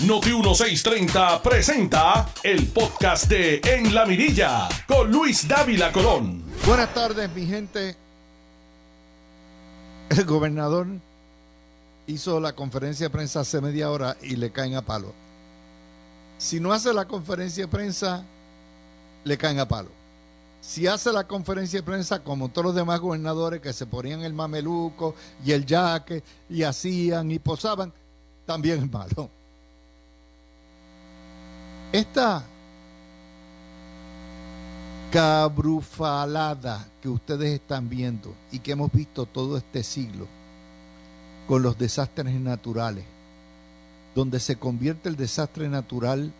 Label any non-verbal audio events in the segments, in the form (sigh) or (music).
Noti 1630 presenta el podcast de En la Mirilla con Luis Dávila Colón. Buenas tardes, mi gente. El gobernador hizo la conferencia de prensa hace media hora y le caen a palo. Si no hace la conferencia de prensa, le caen a palo. Si hace la conferencia de prensa como todos los demás gobernadores que se ponían el mameluco y el yaque y hacían y posaban, también es malo. Esta cabrufalada que ustedes están viendo y que hemos visto todo este siglo con los desastres naturales, donde se convierte el desastre natural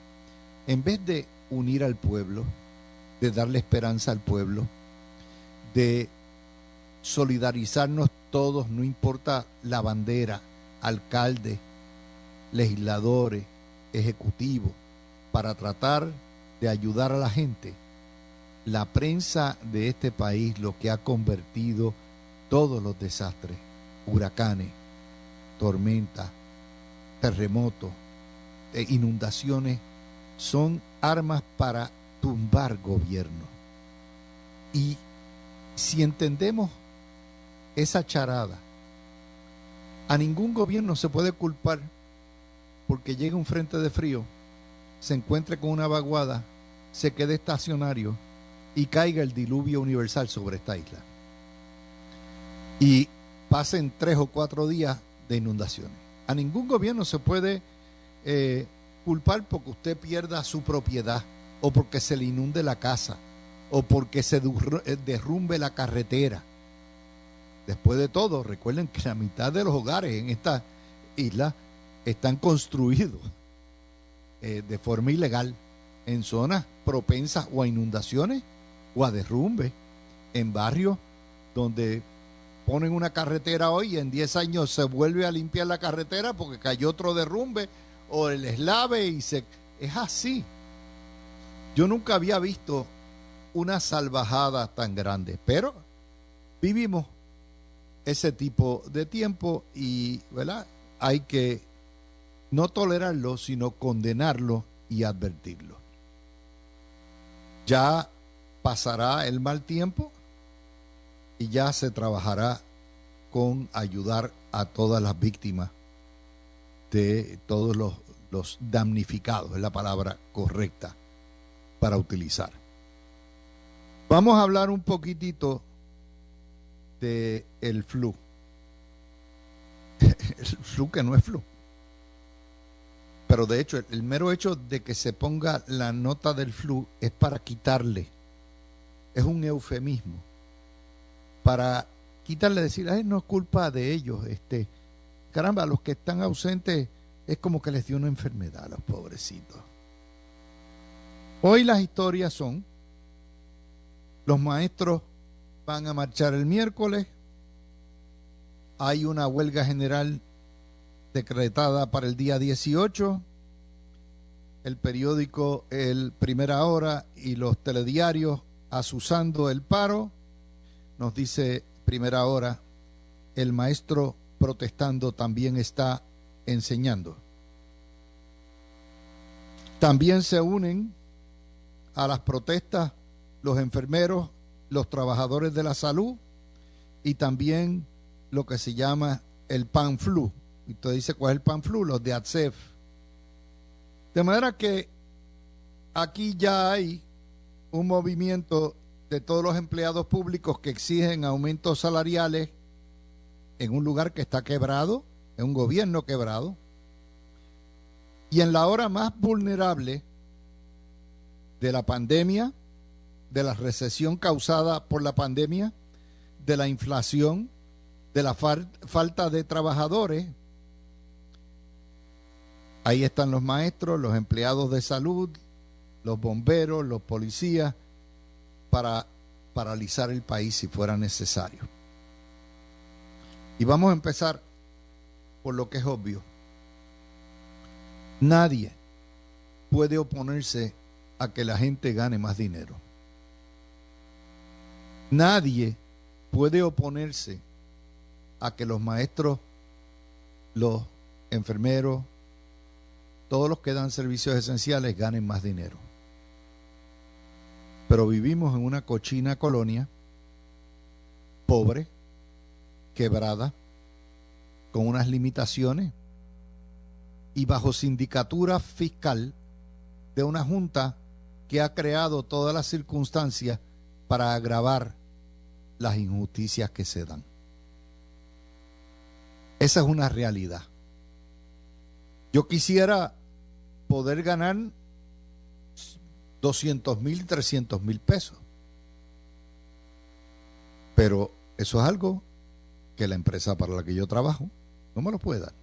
en vez de unir al pueblo, de darle esperanza al pueblo, de solidarizarnos todos, no importa la bandera, alcalde, legisladores, ejecutivos, para tratar de ayudar a la gente. La prensa de este país lo que ha convertido todos los desastres, huracanes, tormentas, terremotos, e inundaciones, son armas para tumbar gobierno. Y si entendemos esa charada, a ningún gobierno se puede culpar porque llega un frente de frío, se encuentre con una vaguada, se quede estacionario y caiga el diluvio universal sobre esta isla. Y pasen tres o cuatro días de inundaciones. A ningún gobierno se puede eh, culpar porque usted pierda su propiedad o porque se le inunde la casa o porque se eh, derrumbe la carretera. Después de todo, recuerden que la mitad de los hogares en esta isla están construidos eh, de forma ilegal en zonas propensas o a inundaciones o a derrumbe, en barrios donde ponen una carretera hoy y en 10 años se vuelve a limpiar la carretera porque cayó otro derrumbe o el eslave y se... Es así. Yo nunca había visto una salvajada tan grande, pero vivimos ese tipo de tiempo y, ¿verdad? Hay que no tolerarlo, sino condenarlo y advertirlo. Ya pasará el mal tiempo y ya se trabajará con ayudar a todas las víctimas de todos los, los damnificados, es la palabra correcta para utilizar. Vamos a hablar un poquitito de el flu. (laughs) el flu que no es flu. Pero de hecho, el mero hecho de que se ponga la nota del flu es para quitarle. Es un eufemismo. Para quitarle, decir, Ay, no es culpa de ellos. Este, caramba, los que están ausentes es como que les dio una enfermedad a los pobrecitos. Hoy las historias son, los maestros van a marchar el miércoles, hay una huelga general decretada para el día 18, el periódico El Primera Hora y los telediarios asusando el paro, nos dice Primera Hora, el maestro protestando también está enseñando. También se unen a las protestas los enfermeros, los trabajadores de la salud y también lo que se llama el pan flu. Y usted dice, ¿cuál es el pan flu? Los de ATSEF. De manera que aquí ya hay un movimiento de todos los empleados públicos que exigen aumentos salariales en un lugar que está quebrado, en un gobierno quebrado, y en la hora más vulnerable de la pandemia, de la recesión causada por la pandemia, de la inflación, de la falta de trabajadores. Ahí están los maestros, los empleados de salud, los bomberos, los policías, para paralizar el país si fuera necesario. Y vamos a empezar por lo que es obvio. Nadie puede oponerse a que la gente gane más dinero. Nadie puede oponerse a que los maestros, los enfermeros, todos los que dan servicios esenciales ganen más dinero. Pero vivimos en una cochina colonia, pobre, quebrada, con unas limitaciones y bajo sindicatura fiscal de una junta que ha creado todas las circunstancias para agravar las injusticias que se dan. Esa es una realidad. Yo quisiera poder ganar 200 mil, 300 mil pesos. Pero eso es algo que la empresa para la que yo trabajo no me lo puede dar.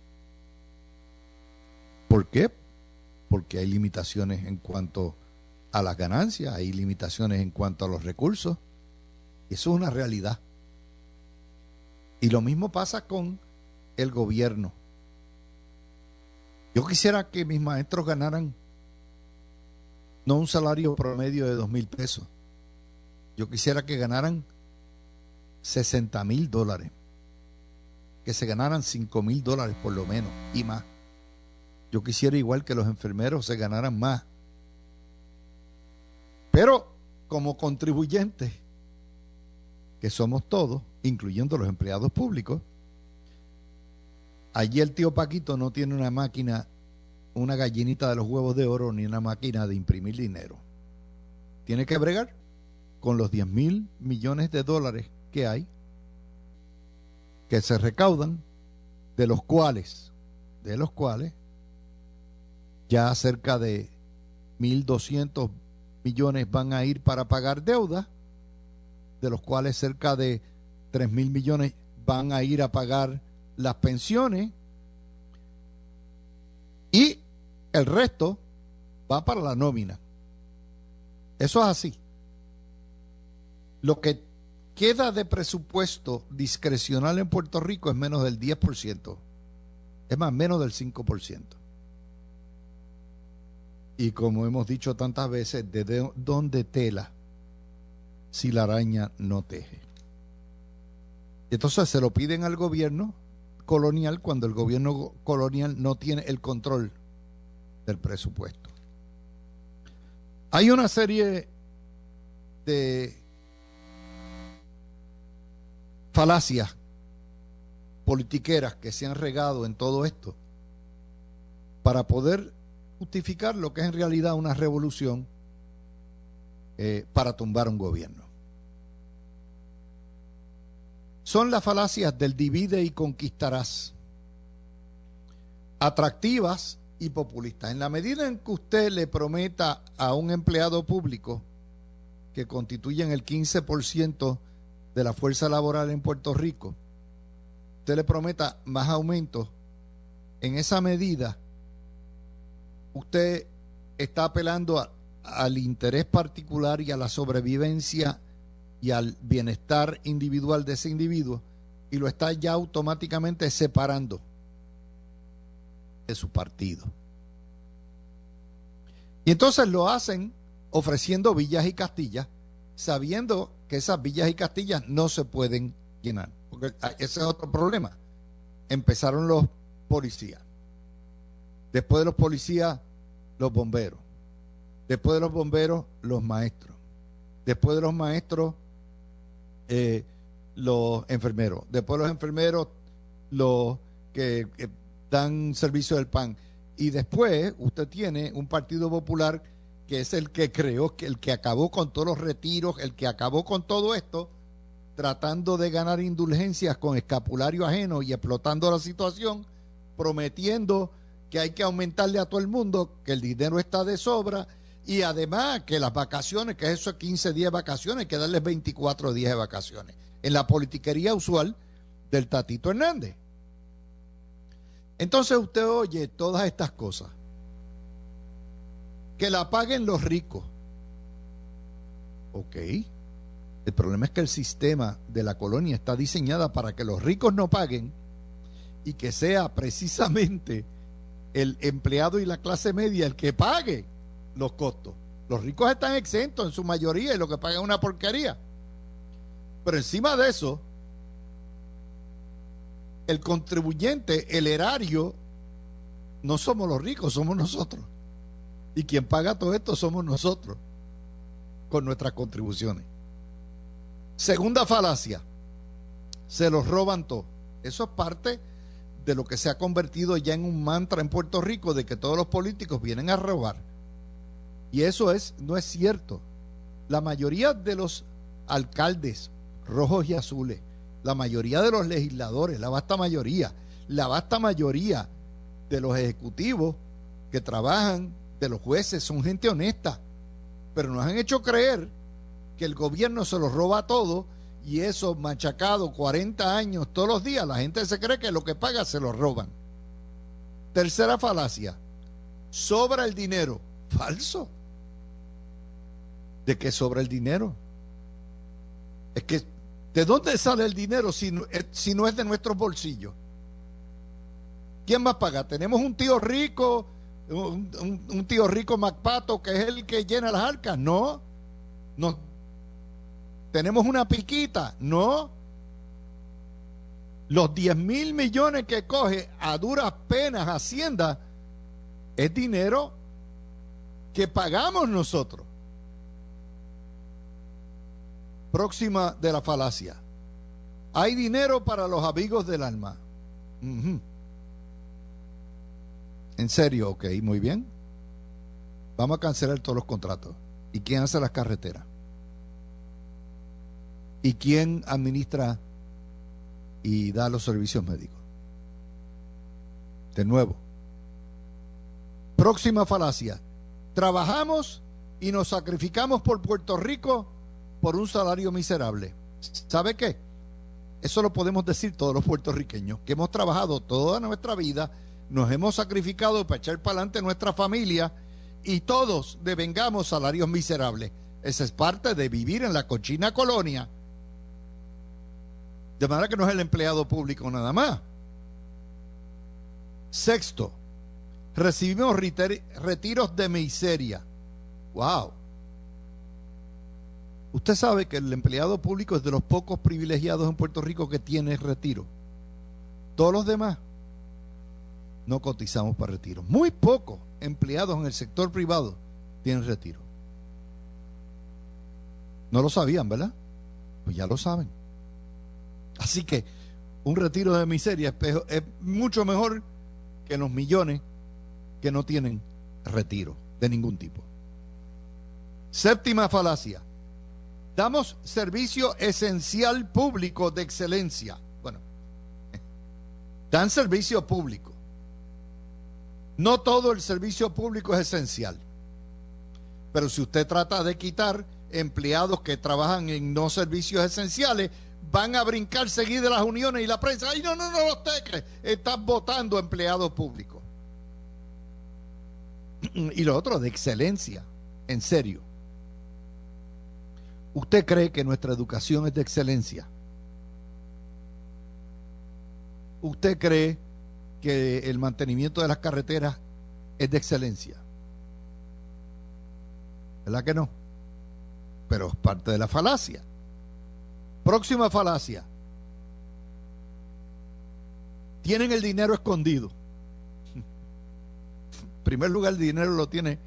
¿Por qué? Porque hay limitaciones en cuanto a las ganancias, hay limitaciones en cuanto a los recursos. Eso es una realidad. Y lo mismo pasa con el gobierno. Yo quisiera que mis maestros ganaran no un salario promedio de dos mil pesos. Yo quisiera que ganaran 60 mil dólares. Que se ganaran 5 mil dólares por lo menos y más. Yo quisiera igual que los enfermeros se ganaran más. Pero como contribuyentes, que somos todos, incluyendo los empleados públicos, allí el tío Paquito no tiene una máquina, una gallinita de los huevos de oro ni una máquina de imprimir dinero. Tiene que bregar con los 10 mil millones de dólares que hay, que se recaudan, de los cuales, de los cuales ya cerca de 1.200 millones van a ir para pagar deuda, de los cuales cerca de 3.000 millones van a ir a pagar las pensiones y el resto va para la nómina. Eso es así. Lo que queda de presupuesto discrecional en Puerto Rico es menos del 10%. Es más, menos del 5%. Y como hemos dicho tantas veces, ¿de dónde tela si la araña no teje? Entonces se lo piden al gobierno colonial cuando el gobierno colonial no tiene el control del presupuesto. Hay una serie de falacias politiqueras que se han regado en todo esto para poder justificar lo que es en realidad una revolución eh, para tumbar un gobierno. Son las falacias del divide y conquistarás, atractivas y populistas. En la medida en que usted le prometa a un empleado público que constituyen el 15% de la fuerza laboral en Puerto Rico, usted le prometa más aumentos, en esa medida usted está apelando al interés particular y a la sobrevivencia y al bienestar individual de ese individuo y lo está ya automáticamente separando de su partido. Y entonces lo hacen ofreciendo villas y castillas, sabiendo que esas villas y castillas no se pueden llenar. Porque ese es otro problema. Empezaron los policías. Después de los policías, los bomberos. Después de los bomberos, los maestros. Después de los maestros, eh, los enfermeros. Después de los enfermeros, los que, dan servicio del pan. Y después usted tiene un Partido Popular que es el que creó, que el que acabó con todos los retiros, el que acabó con todo esto, tratando de ganar indulgencias con escapulario ajeno y explotando la situación, prometiendo que hay que aumentarle a todo el mundo, que el dinero está de sobra y además que las vacaciones, que eso es 15 días de vacaciones, hay que darles 24 días de vacaciones. En la politiquería usual del Tatito Hernández. Entonces usted oye todas estas cosas. Que la paguen los ricos. Ok. El problema es que el sistema de la colonia está diseñada para que los ricos no paguen y que sea precisamente el empleado y la clase media el que pague los costos. Los ricos están exentos en su mayoría y lo que pagan es una porquería. Pero encima de eso, el contribuyente, el erario, no somos los ricos, somos nosotros. Y quien paga todo esto somos nosotros, con nuestras contribuciones. Segunda falacia, se los roban todo. Eso es parte de lo que se ha convertido ya en un mantra en Puerto Rico de que todos los políticos vienen a robar. Y eso es no es cierto. La mayoría de los alcaldes rojos y azules, la mayoría de los legisladores, la vasta mayoría, la vasta mayoría de los ejecutivos que trabajan, de los jueces, son gente honesta, pero nos han hecho creer que el gobierno se los roba todo y eso machacado 40 años todos los días, la gente se cree que lo que paga se lo roban. Tercera falacia, sobra el dinero. Falso. ¿De qué sobra el dinero? Es que, ¿de dónde sale el dinero si no, eh, si no es de nuestros bolsillos? ¿Quién va a pagar? ¿Tenemos un tío rico, un, un tío rico Macpato que es el que llena las arcas? No. No ¿Tenemos una piquita? No. Los 10 mil millones que coge a duras penas Hacienda es dinero que pagamos nosotros. Próxima de la falacia. Hay dinero para los amigos del alma. En serio, ok, muy bien. Vamos a cancelar todos los contratos. ¿Y quién hace las carreteras? ¿Y quién administra y da los servicios médicos? De nuevo. Próxima falacia. Trabajamos y nos sacrificamos por Puerto Rico por un salario miserable. ¿Sabe qué? Eso lo podemos decir todos los puertorriqueños, que hemos trabajado toda nuestra vida, nos hemos sacrificado para echar para adelante nuestra familia y todos devengamos salarios miserables. Esa es parte de vivir en la cochina colonia de manera que no es el empleado público nada más. Sexto, recibimos retiros de miseria. ¡Wow! Usted sabe que el empleado público es de los pocos privilegiados en Puerto Rico que tiene retiro. Todos los demás no cotizamos para retiro. Muy pocos empleados en el sector privado tienen retiro. No lo sabían, ¿verdad? Pues ya lo saben. Así que un retiro de miseria es, mucho mejor que los millones que no tienen retiro de ningún tipo. Séptima falacia. Damos servicio esencial público de excelencia. Bueno, (laughs) dan servicio público. No todo el servicio público es esencial. Pero si usted trata de quitar empleados que trabajan en no servicios esenciales, van a brincar seguir de las uniones y la prensa. Ay, no, no, no, usted. Están votando empleados públicos. (clears throat) Y lo otro, de excelencia. En serio. ¿Usted cree que nuestra educación es de excelencia? ¿Usted cree que el mantenimiento de las carreteras es de excelencia? ¿Verdad que no? Pero es parte de la falacia. Próxima falacia. Tienen el dinero escondido. (laughs) En primer lugar, el dinero lo tiene,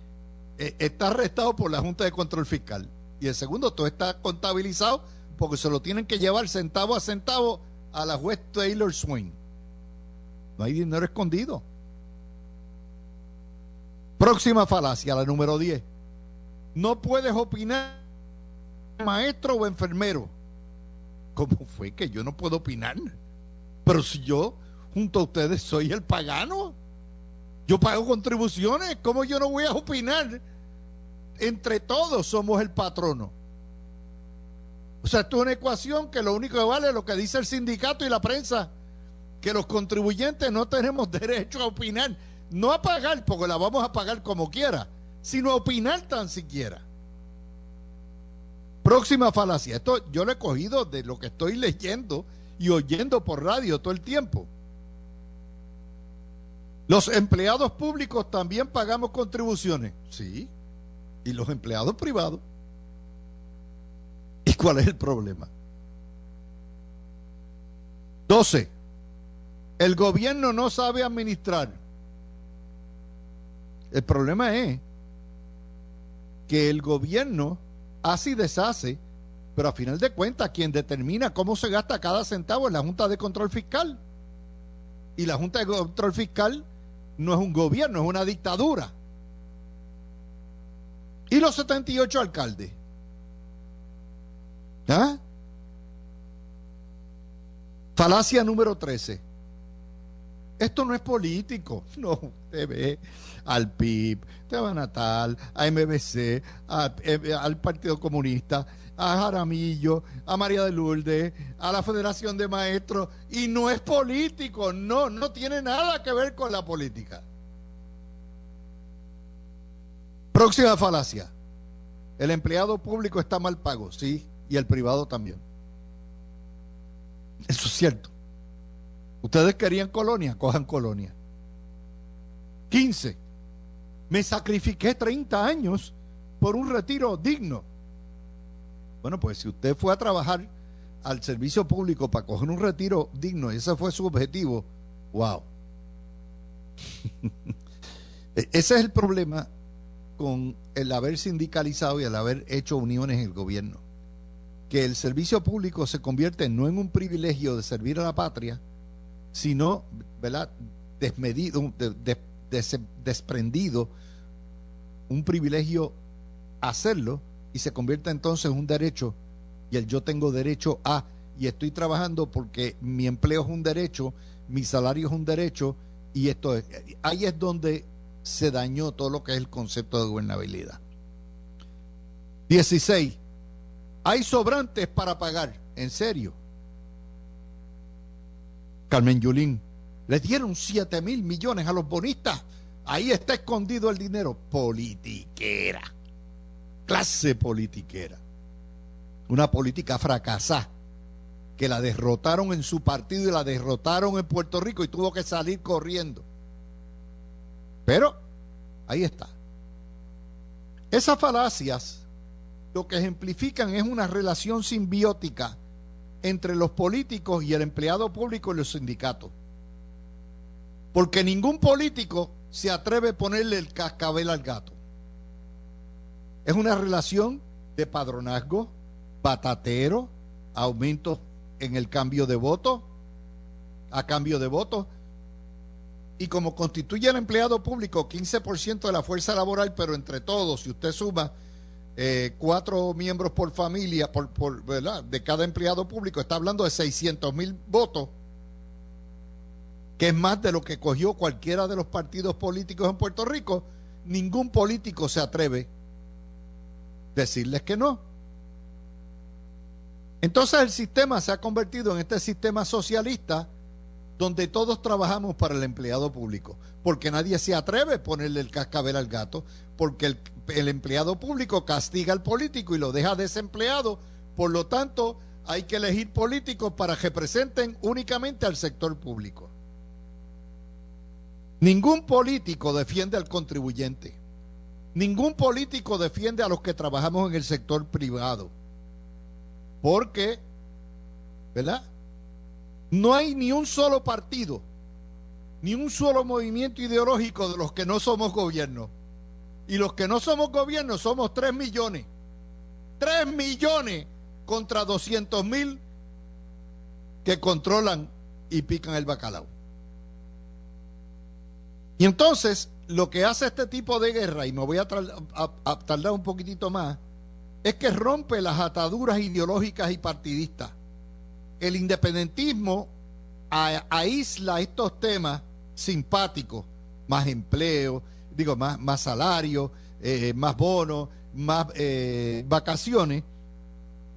eh, está arrestado por la Junta de Control Fiscal. Y el segundo, todo está contabilizado porque se lo tienen que llevar centavo a centavo a la juez Taylor Swain. No hay dinero escondido. Próxima falacia, la número 10. No puedes opinar maestro o enfermero. ¿Cómo fue que yo no puedo opinar? Pero si yo, junto a ustedes, soy el pagano, yo pago contribuciones, ¿cómo yo no voy a opinar? Entre todos somos el patrono. O sea, esto es una ecuación que lo único que vale es lo que dice el sindicato y la prensa, que los contribuyentes no tenemos (laughs) derecho a opinar, no a pagar, porque la vamos a pagar como quiera, sino a opinar tan siquiera. Próxima falacia. Esto yo lo he cogido de lo que estoy leyendo y oyendo por radio todo el tiempo. Los empleados públicos también pagamos contribuciones. Sí. ¿Y los empleados privados? ¿Y cuál es el problema? 12. El gobierno no sabe administrar. El problema es que el gobierno hace y deshace, pero a final de cuentas quien determina cómo se gasta cada centavo es la Junta de Control Fiscal. Y la Junta de Control Fiscal no es un gobierno, es una dictadura. ¿Y los 78 alcaldes? ¿Ah? Falacia número 13. Esto no es político. (laughs) No, usted ve al PIB, usted va a Natal, a MBC, eh, al Partido Comunista, a Jaramillo, a María de Lourdes, a la Federación de Maestros, y no es político, no, no tiene nada que ver con la política. Próxima falacia. El empleado público está mal pago, sí, y el privado también. Eso es cierto. Ustedes querían colonia, cojan colonia. 15. Me sacrifiqué 30 años por un retiro digno. Bueno, pues si usted fue a trabajar al servicio público para coger un retiro digno ese fue su objetivo, wow. (laughs) E-, ese es el problema con el haber sindicalizado y el haber hecho uniones en el gobierno. Que el servicio público se convierte no en un privilegio de servir a la patria, sino, ¿verdad? Desmedido, desprendido, un privilegio hacerlo y se convierte entonces en un derecho y el yo tengo derecho a y estoy trabajando porque mi empleo es un derecho, mi salario es un derecho y esto es, ahí es donde se dañó todo lo que es el concepto de gobernabilidad. 16. Hay sobrantes para pagar, en serio. Carmen Yulín, le dieron 7 mil millones a los bonistas. Ahí está escondido el dinero. Politiquera. Clase politiquera. Una política fracasada. Que la derrotaron en su partido y la derrotaron en Puerto Rico y tuvo que salir corriendo. Pero ahí está. Esas falacias lo que ejemplifican es una relación simbiótica entre los políticos y el empleado público y los sindicatos. Porque ningún político se atreve a ponerle el cascabel al gato. Es una relación de padronazgo, patatero, aumento en el cambio de voto, a cambio de voto, y como constituye el empleado público 15% de la fuerza laboral, pero entre todos, si usted suma eh, cuatro miembros por familia, por, de cada empleado público, está hablando de 600 mil votos, que es más de lo que cogió cualquiera de los partidos políticos en Puerto Rico, ningún político se atreve a decirles que no. Entonces el sistema se ha convertido en este sistema socialista donde todos trabajamos para el empleado público, porque nadie se atreve a ponerle el cascabel al gato, porque el, empleado público castiga al político y lo deja desempleado, por lo tanto hay que elegir políticos para que representen únicamente al sector público. Ningún político defiende al contribuyente, ningún político defiende a los que trabajamos en el sector privado, porque, ¿verdad? No hay ni un solo partido, ni un solo movimiento ideológico de los que no somos gobierno. Y los que no somos gobierno somos 3 millones. 3 millones contra 200 mil que controlan y pican el bacalao. Y entonces lo que hace este tipo de guerra, y me voy a, a tardar un poquitito más, es que rompe las ataduras ideológicas y partidistas el independentismo aísla estos temas simpáticos, más empleo, digo, más, más salario, eh, más bonos, más eh, vacaciones,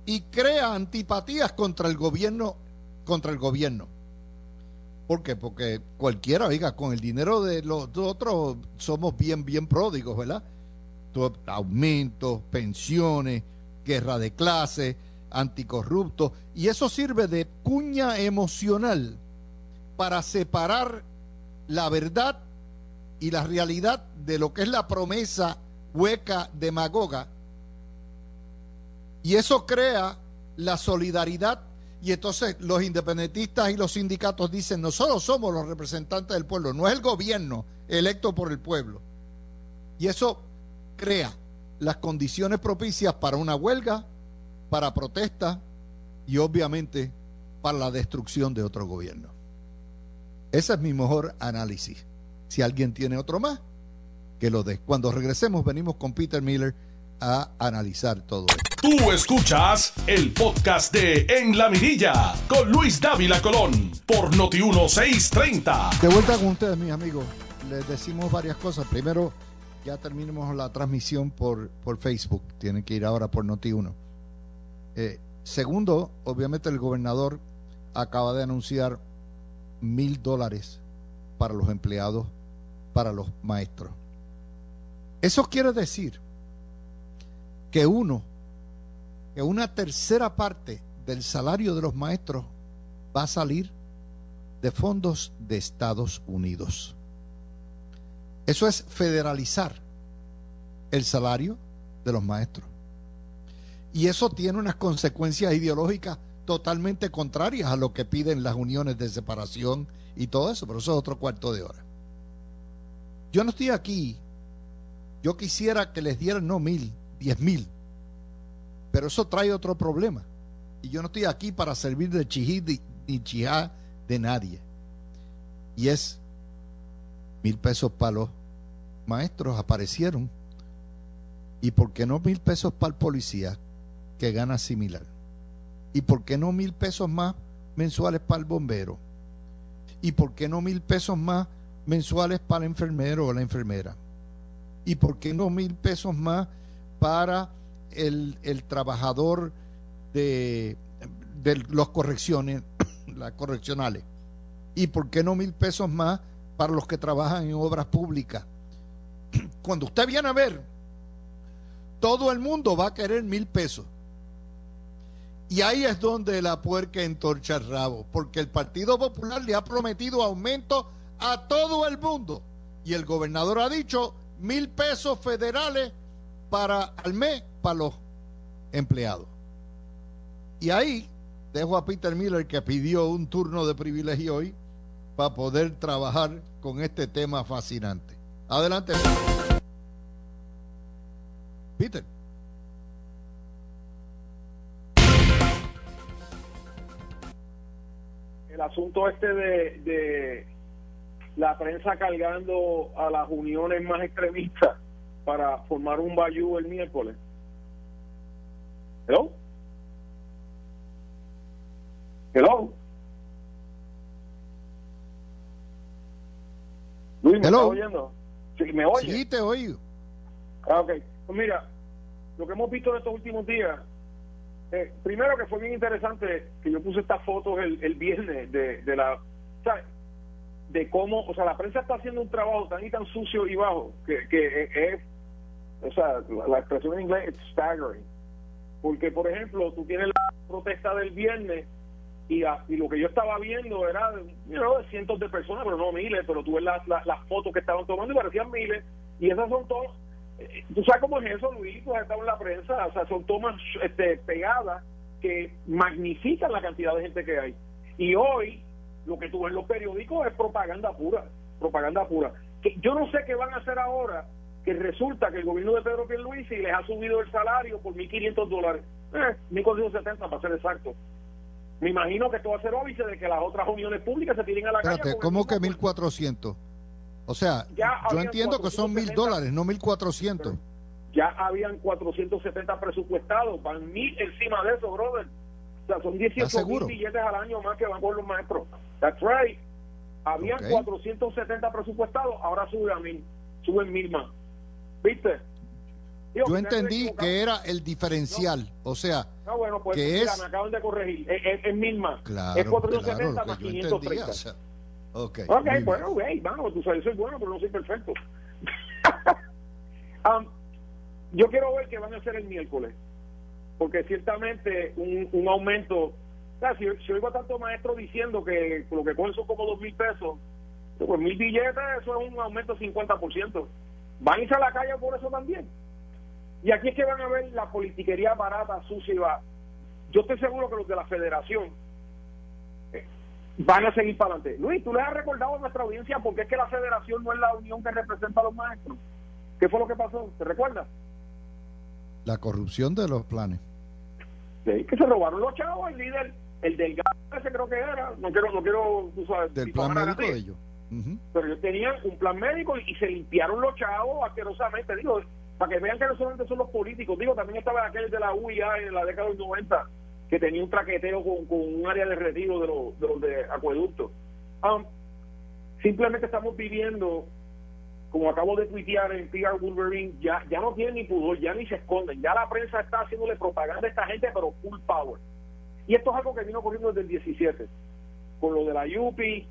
y crea antipatías contra el gobierno, contra el gobierno. ¿Por qué? Porque cualquiera, oiga, con el dinero de los otros somos bien, bien pródigos, ¿verdad? Aumentos, pensiones, guerra de clases, anticorrupto, y eso sirve de cuña emocional para separar la verdad y la realidad de lo que es la promesa hueca demagoga. Y eso crea la solidaridad y entonces los independentistas y los sindicatos dicen, nosotros somos los representantes del pueblo, no es el gobierno electo por el pueblo. Y eso crea las condiciones propicias para una huelga, para protesta y obviamente para la destrucción de otro gobierno. Ese es mi mejor análisis. Si alguien tiene otro más, que lo dé. Cuando regresemos venimos con Peter Miller a analizar todo esto. Tú escuchas el podcast de En la Mirilla con Luis Dávila Colón por Noti 1630. De vuelta con ustedes, mis amigos. Les decimos varias cosas. Primero, ya terminamos la transmisión por, por Facebook. Tienen que ir ahora por Noti 1. Eh, segundo, obviamente el gobernador acaba de anunciar mil dólares para los empleados, para los maestros. Eso quiere decir que uno, que una tercera parte del salario de los maestros va a salir de fondos de Estados Unidos. Eso es federalizar el salario de los maestros. Y eso tiene unas consecuencias ideológicas totalmente contrarias a lo que piden las uniones de separación y todo eso, pero eso es otro cuarto de hora. Yo no estoy aquí, yo quisiera que les dieran no mil, diez mil, pero eso trae otro problema. Y yo no estoy aquí para servir de chihí ni chihá de nadie. Y es mil pesos para los maestros aparecieron. ¿Y por qué no mil pesos para el policía que gana similar? ¿Y por qué no mil pesos más mensuales para el bombero? ¿Y por qué no mil pesos más mensuales para el enfermero o la enfermera? ¿Y por qué no mil pesos más para el, trabajador de, de los correcciones, (coughs) las correccionales? ¿Y por qué no mil pesos más para los que trabajan en obras públicas? (coughs) Cuando usted viene a ver, todo el mundo va a querer mil pesos. Y ahí es donde la puerca entorcha el rabo, porque el Partido Popular le ha prometido aumento a todo el mundo. Y el gobernador ha dicho mil pesos federales para al mes para los empleados. Y ahí dejo a Peter Miller que pidió un turno de privilegio hoy para poder trabajar con este tema fascinante. Adelante. Peter. El asunto este de, la prensa cargando a las uniones más extremistas para formar un bayú el miércoles. ¿Hello? ¿Hello? Luis, ¿me Hello. oyendo? ¿Sí, ¿Me oye? Sí, te oigo. Ah, ok. Pues mira, lo que hemos visto en estos últimos días eh, primero que fue bien interesante que yo puse estas fotos el, el viernes de, de la de cómo o sea la prensa está haciendo un trabajo tan y tan sucio y bajo que, que es o sea la, expresión en inglés es staggering. Porque por ejemplo tú tienes la protesta del viernes y, y lo que yo estaba viendo era you cientos de personas pero no miles pero tú ves las, las, las fotos que estaban tomando y parecían miles y esas son todas ¿Tú sabes cómo es eso, Luis? Pues ha estado en la prensa. O sea, son tomas este, pegadas que magnifican la cantidad de gente que hay. Y hoy, lo que tú ves en los periódicos es propaganda pura. Propaganda pura. Que yo no sé qué van a hacer ahora, que resulta que el gobierno de Pedro Pierluisi les ha subido el salario por 1.500 dólares. Eh, 1.470 para ser exacto. Me imagino que esto va a ser óbice de que las otras uniones públicas se tiren a la Espérate, calle. ¿cómo que 1.400? O sea, yo entiendo que son mil dólares, no mil cuatrocientos. Ya habían 470 presupuestados, van mil encima de eso, brother. O sea, son 18 mil billetes al año más que van por los maestros. That's right. Habían 470 presupuestados, ahora suben a mil, suben mil más. ¿Viste? yo entendí que era el diferencial, o sea, no, bueno, pues, que mira, es... me acaban de corregir, es, es, mil más. Claro, es 470 claro, más que yo 530. entendía, o sea, Ok, Ok, muy bueno, hey, vamos, tú sabes, soy bueno, pero no soy perfecto. (laughs) Um, yo quiero ver qué van a hacer el miércoles, porque ciertamente un, un aumento, o sea, si, si oigo a tanto maestro diciendo que lo que cogen son como dos mil pesos, pues mil billetes, eso es un aumento de 50%. Van a irse a la calle por eso también. Y aquí es que van a ver la politiquería barata, sucia y va. Yo estoy seguro que los de la federación van a seguir para adelante. Luis, tú le has recordado a nuestra audiencia porque es que la federación no es la unión que representa a los maestros. ¿Qué fue lo que pasó? ¿Te recuerdas? La corrupción de los planes. Sí, que se robaron los chavos, el líder, el del ese creo que era, no quiero, no quiero, tú sabes, del plan médico de ellos. Pero ellos tenían un plan médico y, se limpiaron los chavos asquerosamente, digo, para que vean que no solamente son los políticos, digo, también estaba aquel de la UIA en la década del 90 que tenía un traqueteo con, un área de retiro de los de, los acueductos. Um, simplemente estamos viviendo, como acabo de tuitear en PR Wolverine, ya, ya no tienen ni pudor, ya ni se esconden, ya la prensa está haciéndole propaganda a esta gente, pero full power. Y esto es algo que vino ocurriendo desde el 17, con lo de la UPI,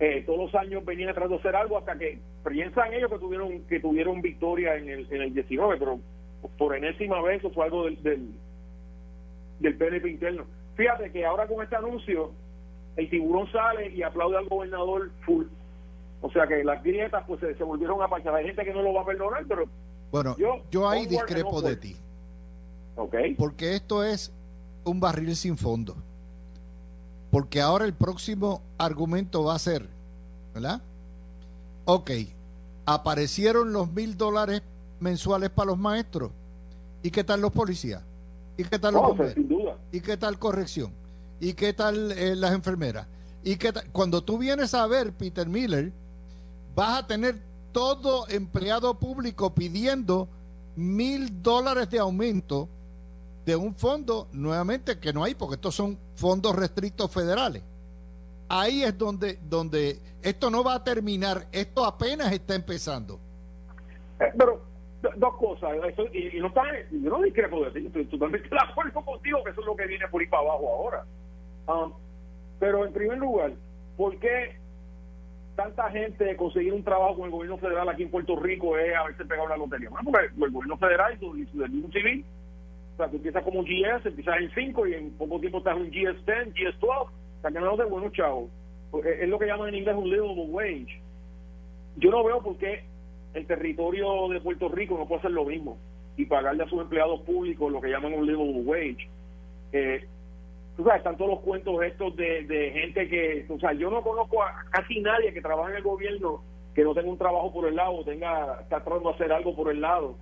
eh, todos los años venían tratando de hacer algo hasta que piensan ellos que tuvieron que tuvieron victoria en el, en el 19, pero por enésima vez eso fue algo del, del, del PNP interno. Fíjate que ahora con este anuncio el tiburón sale y aplaude al gobernador full. O sea que las grietas pues se, volvieron a pasar. Hay gente que no lo va a perdonar, pero bueno, yo, yo ahí discrepo de ti. Porque esto es un barril sin fondo. Porque ahora el próximo argumento va a ser, ¿verdad? Ok, aparecieron los mil dólares mensuales para los maestros. ¿Y qué tal los policías? ¿Y qué tal los bomberos? ¿Y qué tal corrección? ¿Y qué tal eh, las enfermeras? ¿Y qué tal? Cuando tú vienes a ver, Peter Miller, vas a tener todo empleado público pidiendo mil dólares de aumento de un fondo, nuevamente, que no hay, porque estos son fondos restrictos federales. Ahí es donde, donde esto no va a terminar, esto apenas está empezando. Eh, dos cosas, y, no está, yo no discrepo de ti, estoy totalmente de acuerdo (laughs) contigo que eso es lo que viene por ahí para abajo ahora. Um, pero en primer lugar, ¿por qué tanta gente conseguir un trabajo con el gobierno federal aquí en Puerto Rico es haberse pegado la lotería? Bueno, porque el gobierno federal y su, y su civil sea, tú empiezas como GS, empiezas en 5 y en poco tiempo estás en GS10, GS12, o sea, que no de buenos chavos. Es lo que llaman en inglés un livable wage. Yo no veo por qué el territorio de Puerto Rico no puede hacer lo mismo y pagarle a sus empleados públicos lo que llaman un livable wage. Eh, tú sabes, están todos los cuentos estos de, de gente que, o sea, yo no conozco a casi nadie que trabaja en el gobierno que no tenga un trabajo por el lado, o tenga, está tratando de hacer algo por el lado.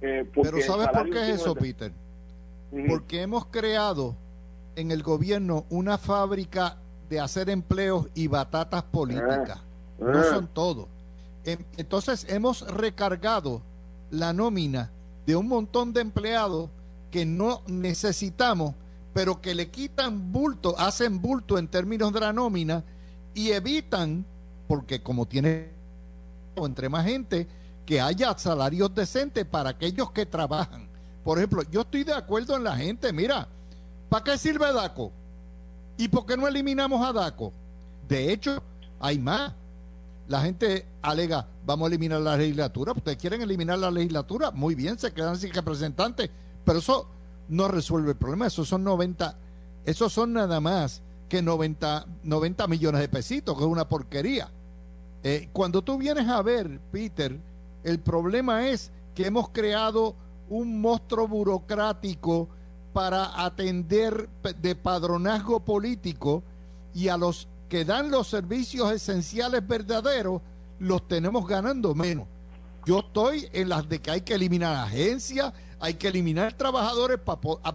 Eh, Pero ¿sabes por qué es eso, Peter? porque hemos creado en el gobierno una fábrica de hacer empleos y batatas políticas. Ah, no ah. son todos. Em, entonces hemos recargado la nómina de un montón de empleados que no necesitamos, pero que le quitan bulto, hacen bulto en términos de la nómina y evitan, porque como tiene entre más gente, que haya salarios decentes para aquellos que trabajan. Por ejemplo, yo estoy de acuerdo en la gente, mira, ¿para qué sirve DACO? ¿Y por qué no eliminamos a DACO? De hecho, hay más. La gente alega, vamos a eliminar la legislatura. Ustedes quieren eliminar la legislatura, muy bien, se quedan sin representantes, pero eso no resuelve el problema. Esos son 90, esos son nada más que 90, 90 millones de pesitos, que es una porquería. Eh, cuando tú vienes a ver, Peter, el problema es que hemos creado un monstruo burocrático para atender de padronazgo político y a los que dan los servicios esenciales verdaderos los tenemos ganando menos. Yo estoy en las de que hay que eliminar agencias, hay que eliminar trabajadores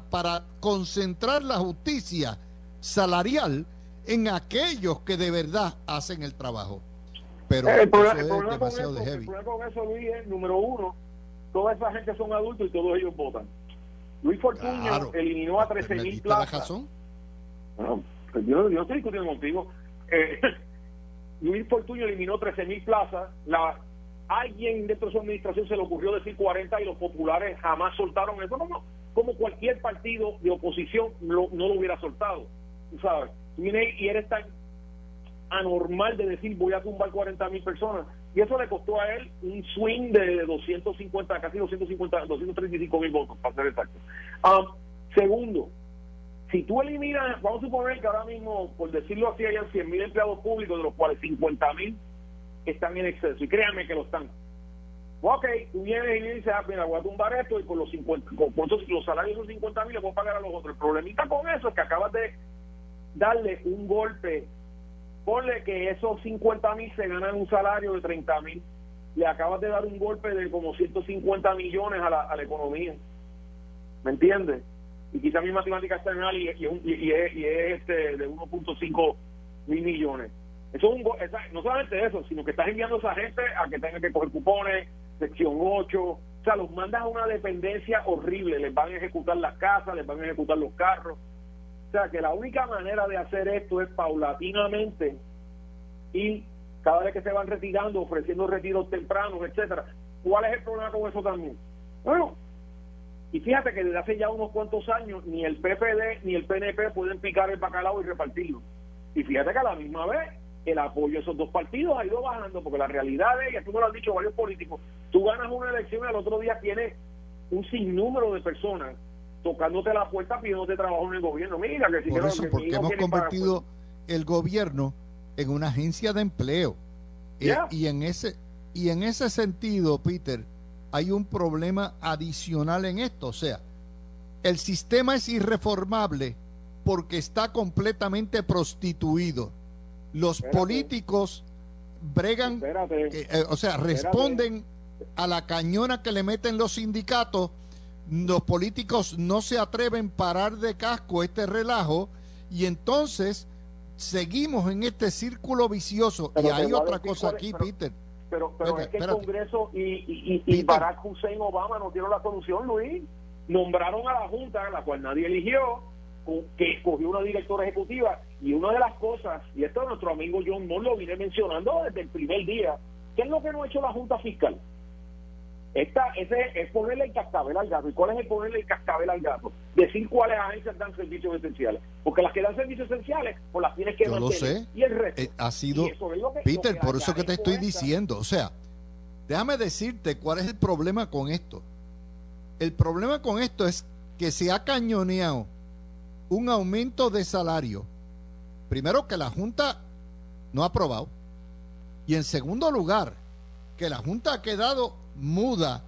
para concentrar la justicia salarial en aquellos que de verdad hacen el trabajo. Pero el problema, es demasiado de heavy. El con eso, Luis, es, número uno, toda esa gente son adultos y todos ellos votan. Luis Fortuño eliminó a 13 mil plazas. Pues yo, yo estoy discutiendo contigo. Eh, (laughs) Luis Fortuño eliminó 13 mil plazas. La, alguien dentro de su administración se le ocurrió decir 40 y los populares jamás soltaron eso. No, no, como cualquier partido de oposición no lo hubiera soltado. Tú sabes, y eres tan anormal de decir voy a tumbar 40 mil personas y eso le costó a él un swing de 250, casi 250, 235 mil votos, para ser exacto. Um, segundo, si tú eliminas, vamos a suponer que ahora mismo, por decirlo así, hayan 100 mil empleados públicos, de los cuales 50 mil están en exceso, y créanme que lo están. Ok, tú vienes y dices, ah, mira, voy a tumbar esto y por los 50, por los salarios son 50 mil, le puedo pagar a los otros. El problemita con eso es que acabas de darle un golpe ponle que esos 50 mil se ganan un salario de 30 mil le acabas de dar un golpe de como 150 millones a la, a la economía. ¿Me entiendes? Y quizá mi matemática y, y, y, es, y es este de 1.5 mil millones. Eso es un, no solamente eso, sino que estás enviando a esa gente a que tenga que coger cupones, sección 8, o sea, los mandas a una dependencia horrible, les van a ejecutar las casas, les van a ejecutar los carros. O sea, que la única manera de hacer esto es paulatinamente y cada vez que se van retirando, ofreciendo retiros tempranos, etcétera. ¿Cuál es el problema con eso también? Bueno, y fíjate que desde hace ya unos cuantos años ni el PPD ni el PNP pueden picar el bacalao y repartirlo. Y fíjate que a la misma vez el apoyo a esos dos partidos ha ido bajando, porque la realidad es, y tú me lo has dicho varios políticos, tú ganas una elección y al otro día tienes un sinnúmero de personas tocándote la puerta pidiéndote trabajo en el gobierno. Mira, que si Por eso, porque hemos convertido el gobierno en una agencia de empleo. Eh, y en ese y en ese sentido, Peter, hay un problema adicional en esto, o sea, el sistema es irreformable porque está completamente prostituido. Los políticos bregan, eh, eh, o sea, responden a la cañona que le meten los sindicatos. Los políticos no se atreven a parar de casco este relajo y entonces seguimos en este círculo vicioso. y hay otra cosa aquí, Peter. Pero, pero es que el Congreso y, y, Barack Hussein Obama nos dieron la solución, Luis. Nombraron a la Junta, la cual nadie eligió, que escogió una directora ejecutiva. Y una de las cosas, y esto nuestro amigo John Moore lo vine mencionando desde el primer día, ¿qué es lo que no ha hecho la Junta Fiscal? Esta, ese es ponerle el cascabel al gato. ¿Y cuál es el ponerle el cascabel al gato? Decir cuáles agencias dan servicios esenciales. Porque las que dan servicios esenciales, pues las tienes que Yo Lo sé. Y el resto. Eh, ha sido. Peter, por eso que te estoy diciendo. O sea, déjame decirte cuál es el problema con esto. El problema con esto es que se ha cañoneado un aumento de salario. Primero, que la Junta no ha aprobado. Y en segundo lugar, que la Junta ha quedado muda,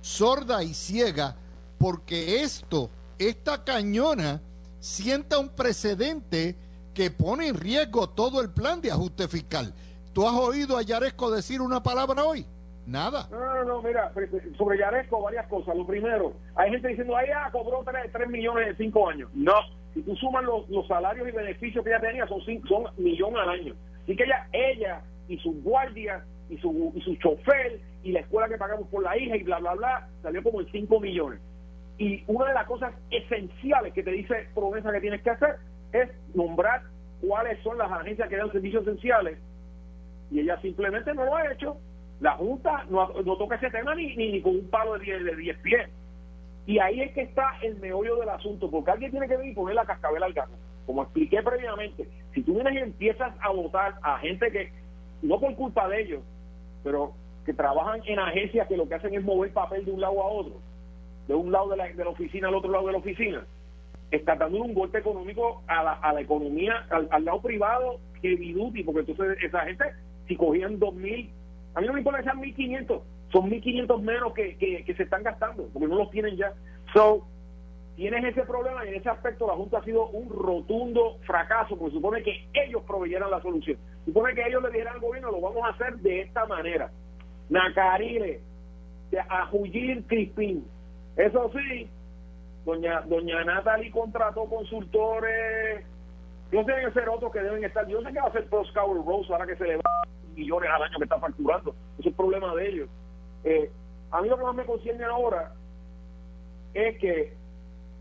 sorda y ciega, porque esto, esta cañona, sienta un precedente que pone en riesgo todo el plan de ajuste fiscal. ¿Tú has oído a Yaresco decir una palabra hoy? Nada. No, no, no, mira, sobre Yaresco varias cosas. Lo primero, hay gente diciendo, ya cobró 3, millones en 5 años. No, si tú sumas los, salarios y beneficios que ella tenía, son, cinco, son millones al año. Así que ella, ella y sus guardias y su, y su chofer y la escuela que pagamos por la hija y bla, bla, bla, salió como en 5 millones. Y una de las cosas esenciales que te dice promesa que tienes que hacer es nombrar cuáles son las agencias que dan servicios esenciales y ella simplemente no lo ha hecho. La Junta no, no toca ese tema ni, ni, con un palo de 10 de diez pies. Y ahí es que está el meollo del asunto, porque alguien tiene que venir y poner la cascabel al gato. Como expliqué previamente, si tú vienes y empiezas a votar a gente que, no por culpa de ellos, pero que trabajan en agencias que lo que hacen es mover papel de un lado a otro, de un lado de la, de la oficina al otro lado de la oficina, está dando un golpe económico a la, a la economía, al, lado privado, que duty, porque entonces esa gente, si cogían dos mil, a mí no me importa que sean mil quinientos, son mil quinientos menos que, que, que, se están gastando, porque no los tienen ya. So, tienes ese problema y en ese aspecto la Junta ha sido un rotundo fracaso, porque supone que ellos proveyeran la solución. Supone que ellos le dijeran al gobierno, lo vamos a hacer de esta manera. Nacarile, a Jullir Crispín. Eso sí, doña doña Natalie contrató consultores. Sé que ser otros que deben estar. Yo sé que va a ser Proscower Rose ahora que se le va millones al año que está facturando. Eso es problema de ellos. Eh, a mí lo que más me concierne ahora es que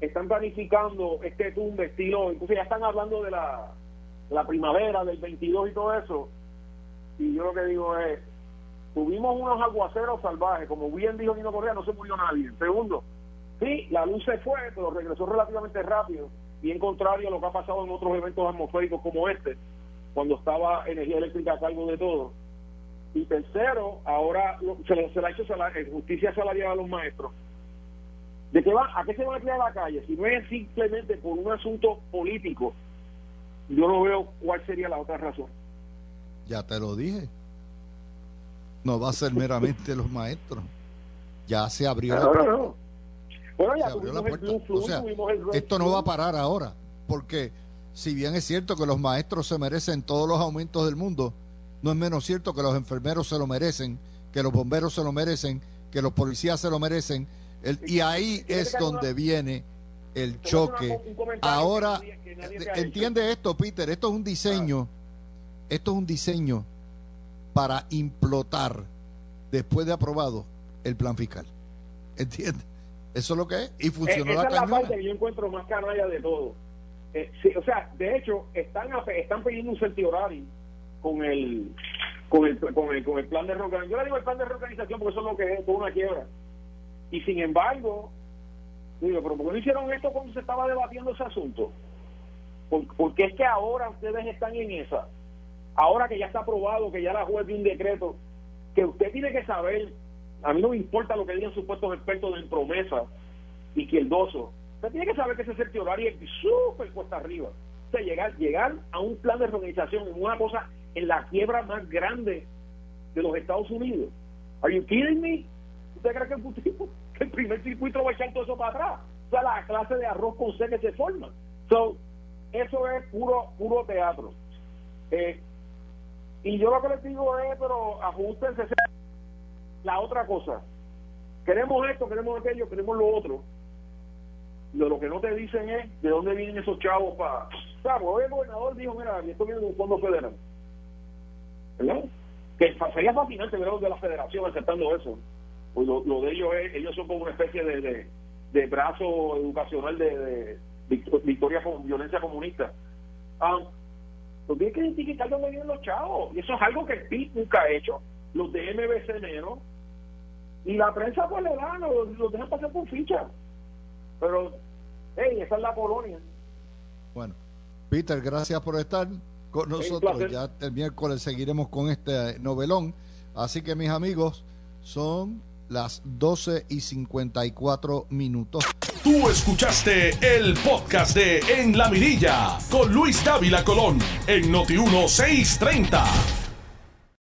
están planificando este tumbe estilo, entonces ya están hablando de la, la primavera del 22 y todo eso. Y yo lo que digo es, tuvimos unos aguaceros salvajes, como bien dijo Nino Correa, no se murió nadie. Segundo, sí, la luz se fue, pero regresó relativamente rápido, bien contrario a lo que ha pasado en otros eventos atmosféricos como este, cuando estaba energía eléctrica a cargo de todo. Y tercero, ahora se, le, se le ha hecho eh, justicia salarial a los maestros. ¿De qué va, ¿A qué se van a a la calle? Si no es simplemente por un asunto político, yo no veo cuál sería la otra razón. Ya te lo dije no va a ser meramente los maestros. Ya se abrió la puerta. Bueno, ya la puerta. esto no va a parar ahora, porque si bien es cierto que los maestros se merecen todos los aumentos del mundo, no es menos cierto que los enfermeros se lo merecen que los bomberos se lo merecen, que los policías se lo merecen. Y ahí es donde viene el choque. Ahora, entiende esto, Peter, esto es un diseño, esto es un diseño para implotar después de aprobado el plan fiscal. ¿Entiendes? Eso es lo que es. Y funcionó Esa es la parte que yo encuentro más canalla de todo. Eh, o sea, de hecho, están, están pidiendo un certiorari con el, con el, con el, con el plan de reorganización. Yo le digo el plan de reorganización porque eso es lo que es, toda una quiebra. Y sin embargo, digo, pero ¿por qué hicieron esto cuando se estaba debatiendo ese asunto? porque es que ahora ustedes están en esa. Ahora que ya está aprobado, que ya la juez dio un decreto, que usted tiene que saber, a mí no me importa lo que digan supuestos expertos en promesa y que usted tiene que saber que ese certiorario es súper cuesta arriba. O sea, llegar, llegar a un plan de organización es una cosa en la quiebra más grande de los Estados Unidos. ¿Are you kidding me? ¿Usted cree que el, primer circuito va a echar todo eso para atrás? O sea, la clase de arroz con C que se forma. So, eso es puro puro teatro. Eh, y yo lo que les digo es, pero ajustense. La otra cosa, queremos esto, queremos aquello, queremos lo otro. Lo, lo que no te dicen es de dónde vienen esos chavos para... O el gobernador dijo, mira, esto viene de un fondo federal. ¿verdad? Que sería fascinante ver de la federación aceptando eso. Pues lo, de ellos es, ellos son como una especie de, de, brazo educacional de, victoria con violencia comunista. Um, lo tiene que identificar dónde vienen los chavos. Y eso es algo que el PIB nunca ha hecho. Los de MBC menos. Y la prensa pues le da, los, los dejan pasar por ficha. Pero, hey, esa es la colonia. Bueno, Peter, gracias por estar con nosotros. Ya el miércoles seguiremos con este novelón. Así que mis amigos, son las 12 y 54 minutos. Tú escuchaste el podcast de En la Mirilla con Luis Dávila Colón en Noti 1630.